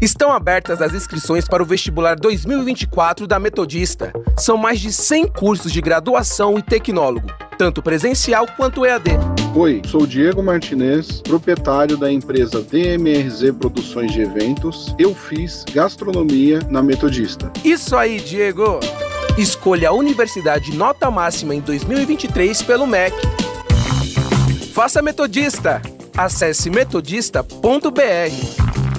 Estão abertas as inscrições para o vestibular 2024 da Metodista. São mais de 100 cursos de graduação e tecnólogo, tanto presencial quanto EAD. Oi, sou Diego Martinez, proprietário da empresa DMRZ Produções de Eventos. Eu fiz gastronomia na Metodista. Isso aí, Diego! Escolha a universidade nota máxima em 2023 pelo MEC. Faça Metodista! Acesse metodista.br.